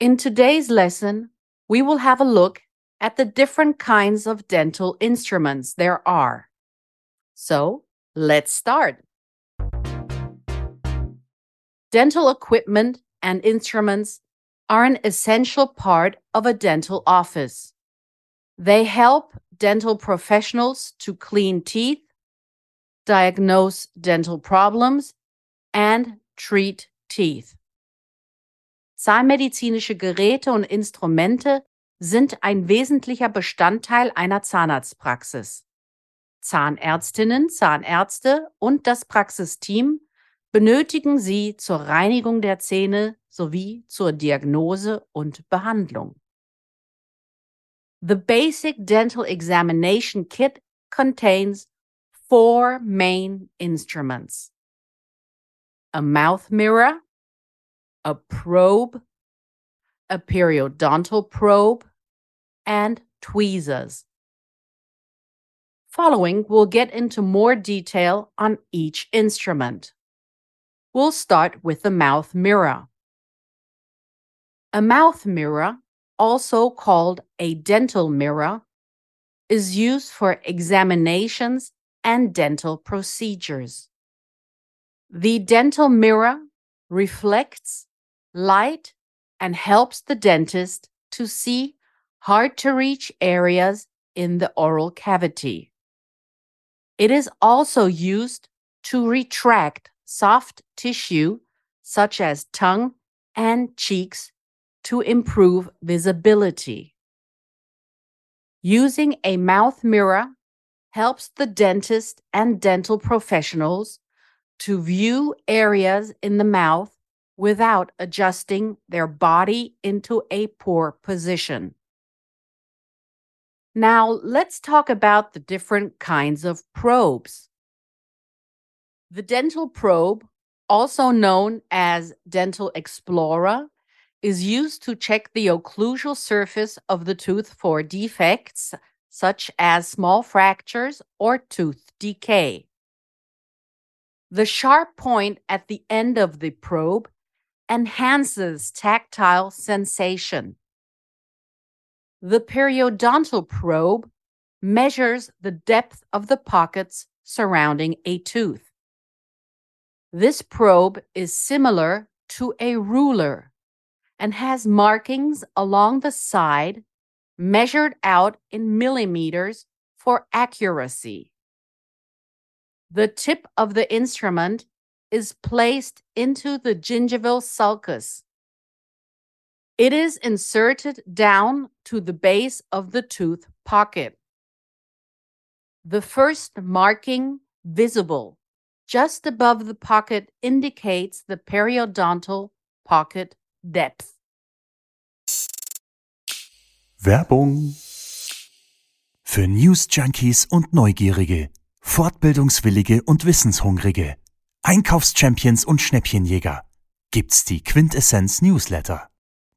In today's lesson, we will have a look at the different kinds of dental instruments there are. So, let's start. Dental equipment and instruments are an essential part of a dental office. They help dental professionals to clean teeth, diagnose dental problems, and treat teeth. Zahnmedizinische Geräte und Instrumente sind ein wesentlicher Bestandteil einer Zahnarztpraxis. Zahnärztinnen, Zahnärzte und das Praxisteam benötigen sie zur Reinigung der Zähne sowie zur Diagnose und Behandlung. The basic dental examination kit contains four main instruments a mouth mirror, a probe, a periodontal probe, and tweezers. Following, we'll get into more detail on each instrument. We'll start with the mouth mirror. A mouth mirror, also called a dental mirror, is used for examinations and dental procedures. The dental mirror reflects light and helps the dentist to see hard to reach areas in the oral cavity. It is also used to retract soft tissue such as tongue and cheeks to improve visibility. Using a mouth mirror helps the dentist and dental professionals to view areas in the mouth without adjusting their body into a poor position. Now, let's talk about the different kinds of probes. The dental probe, also known as Dental Explorer, is used to check the occlusal surface of the tooth for defects such as small fractures or tooth decay. The sharp point at the end of the probe enhances tactile sensation. The periodontal probe measures the depth of the pockets surrounding a tooth. This probe is similar to a ruler and has markings along the side measured out in millimeters for accuracy. The tip of the instrument is placed into the gingival sulcus. It is inserted down to the base of the tooth pocket. The first marking visible just above the pocket indicates the periodontal pocket depth. Werbung für News Junkies und Neugierige, Fortbildungswillige und Wissenshungrige, Einkaufschampions und Schnäppchenjäger gibt's die Quintessenz Newsletter.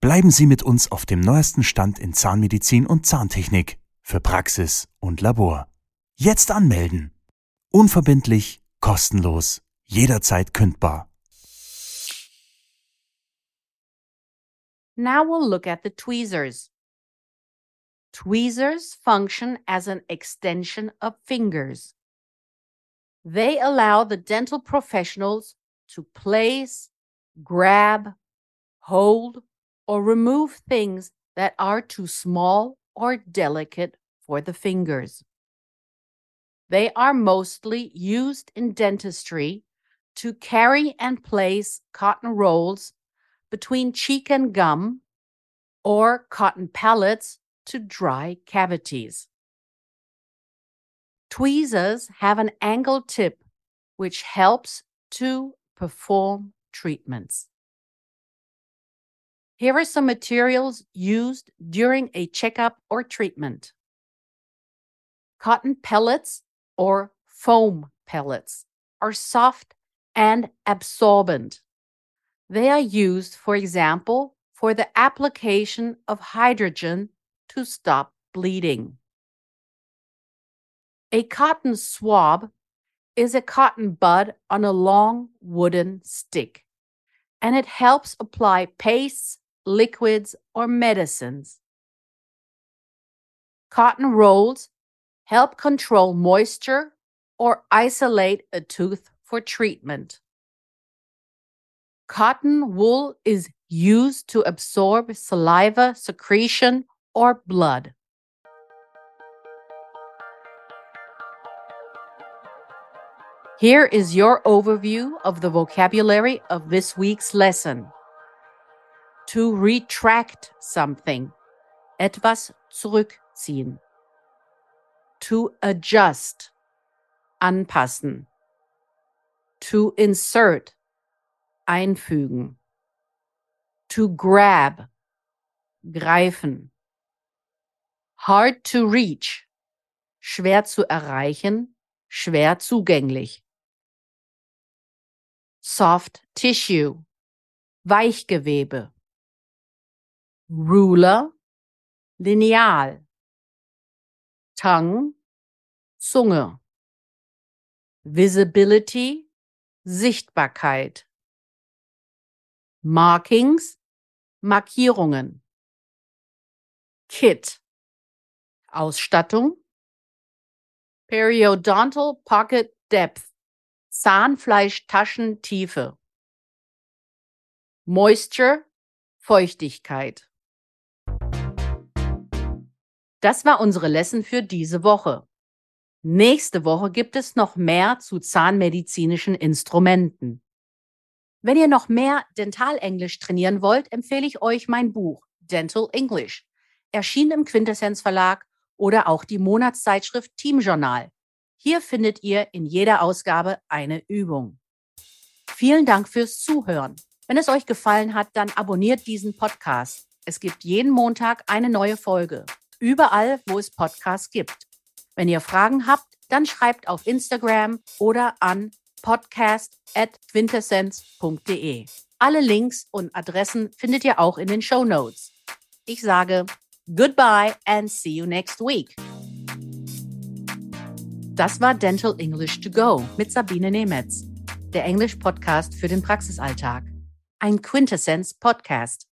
Bleiben Sie mit uns auf dem neuesten Stand in Zahnmedizin und Zahntechnik für Praxis und Labor. Jetzt anmelden. Unverbindlich kostenlos, jederzeit kündbar. Now we'll look at the tweezers. Tweezers function as an extension of fingers. They allow the dental professionals to place, grab, hold, or remove things that are too small or delicate for the fingers. They are mostly used in dentistry to carry and place cotton rolls between cheek and gum or cotton pellets to dry cavities. Tweezers have an angled tip which helps to perform treatments. Here are some materials used during a checkup or treatment. Cotton pellets or foam pellets are soft and absorbent. They are used, for example, for the application of hydrogen to stop bleeding. A cotton swab is a cotton bud on a long wooden stick, and it helps apply pastes, liquids, or medicines. Cotton rolls help control moisture or isolate a tooth for treatment. Cotton wool is used to absorb saliva secretion or blood. Here is your overview of the vocabulary of this week's lesson. To retract something. Etwas zurückziehen. To adjust. Anpassen. To insert. Einfügen. To grab. Greifen. Hard to reach. Schwer zu erreichen. Schwer zugänglich. Soft Tissue, Weichgewebe. Ruler, Lineal. Tongue, Zunge. Visibility, Sichtbarkeit. Markings, Markierungen. Kit, Ausstattung. Periodontal Pocket Depth, Zahnfleischtaschentiefe. Moisture, Feuchtigkeit. Das war unsere Lesson für diese Woche. Nächste Woche gibt es noch mehr zu zahnmedizinischen Instrumenten. Wenn ihr noch mehr Dentalenglisch trainieren wollt, empfehle ich euch mein Buch Dental English, erschienen im Quintessenz Verlag oder auch die Monatszeitschrift Team Journal. Hier findet ihr in jeder Ausgabe eine Übung. Vielen Dank fürs Zuhören. Wenn es euch gefallen hat, dann abonniert diesen Podcast. Es gibt jeden Montag eine neue Folge. Überall, wo es Podcasts gibt. Wenn ihr Fragen habt, dann schreibt auf Instagram oder an podcast.quintessenz.de. Alle Links und Adressen findet ihr auch in den Show Notes. Ich sage goodbye and see you next week. Das war Dental English to Go mit Sabine Nemetz, der Englisch-Podcast für den Praxisalltag. Ein Quintessenz-Podcast.